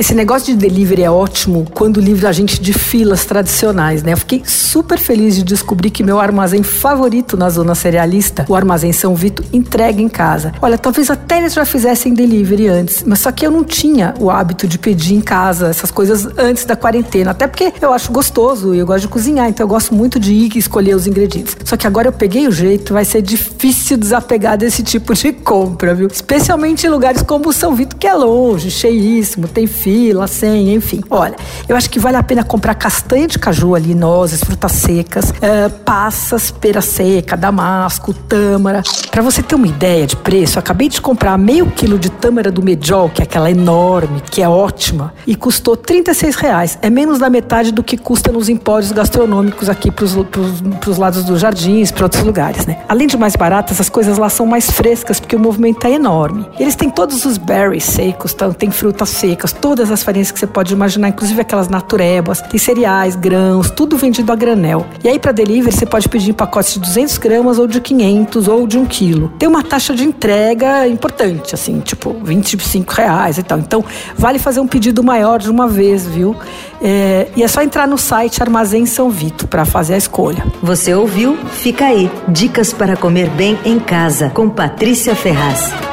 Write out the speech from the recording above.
Esse negócio de delivery é ótimo quando livra a gente de filas tradicionais, né? Eu fiquei super feliz de descobrir que meu armazém favorito na zona cerealista, o Armazém São Vito, entrega em casa. Olha, talvez até eles já fizessem delivery antes, mas só que eu não tinha o hábito de pedir em casa essas coisas antes da quarentena, até porque eu acho gostoso e eu gosto de cozinhar, então eu gosto muito de ir e escolher os ingredientes. Só que agora eu peguei o jeito, vai ser difícil desapegar desse tipo de compra, viu? Especialmente em lugares como São Vito, que é longe, cheíssimo, tem fila, senha, enfim. Olha, eu acho que vale a pena comprar castanha de caju ali, nozes, frutas secas, uh, passas, pera seca, damasco, tâmara. Para você ter uma ideia de preço, acabei de comprar meio quilo de tâmara do Medjol, que é aquela enorme, que é ótima, e custou 36 reais. É menos da metade do que custa nos empórios gastronômicos aqui pros, pros lados dos jardins, para outros lugares, né? Além de mais baratas, as coisas lá são mais frescas, porque o movimento é enorme. Eles têm todos os berries secos, tem frutas secas, todas as farinhas que você pode imaginar, inclusive aquelas naturebas, tem cereais, grãos, tudo vendido a granel. E aí para delivery você pode pedir em pacotes de 200 gramas ou de 500 ou de 1 quilo. Tem uma taxa de entrega importante, assim, tipo 25 reais e tal. Então vale fazer um pedido maior de uma vez, viu? É, e é só entrar no site Armazém São Vito para fazer a escolha. Você ouviu? Fica aí. Dicas para comer bem em casa com Patrícia Ferraz.